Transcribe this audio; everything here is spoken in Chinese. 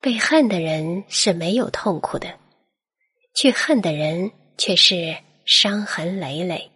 被恨的人是没有痛苦的去恨的人却是伤痕累累。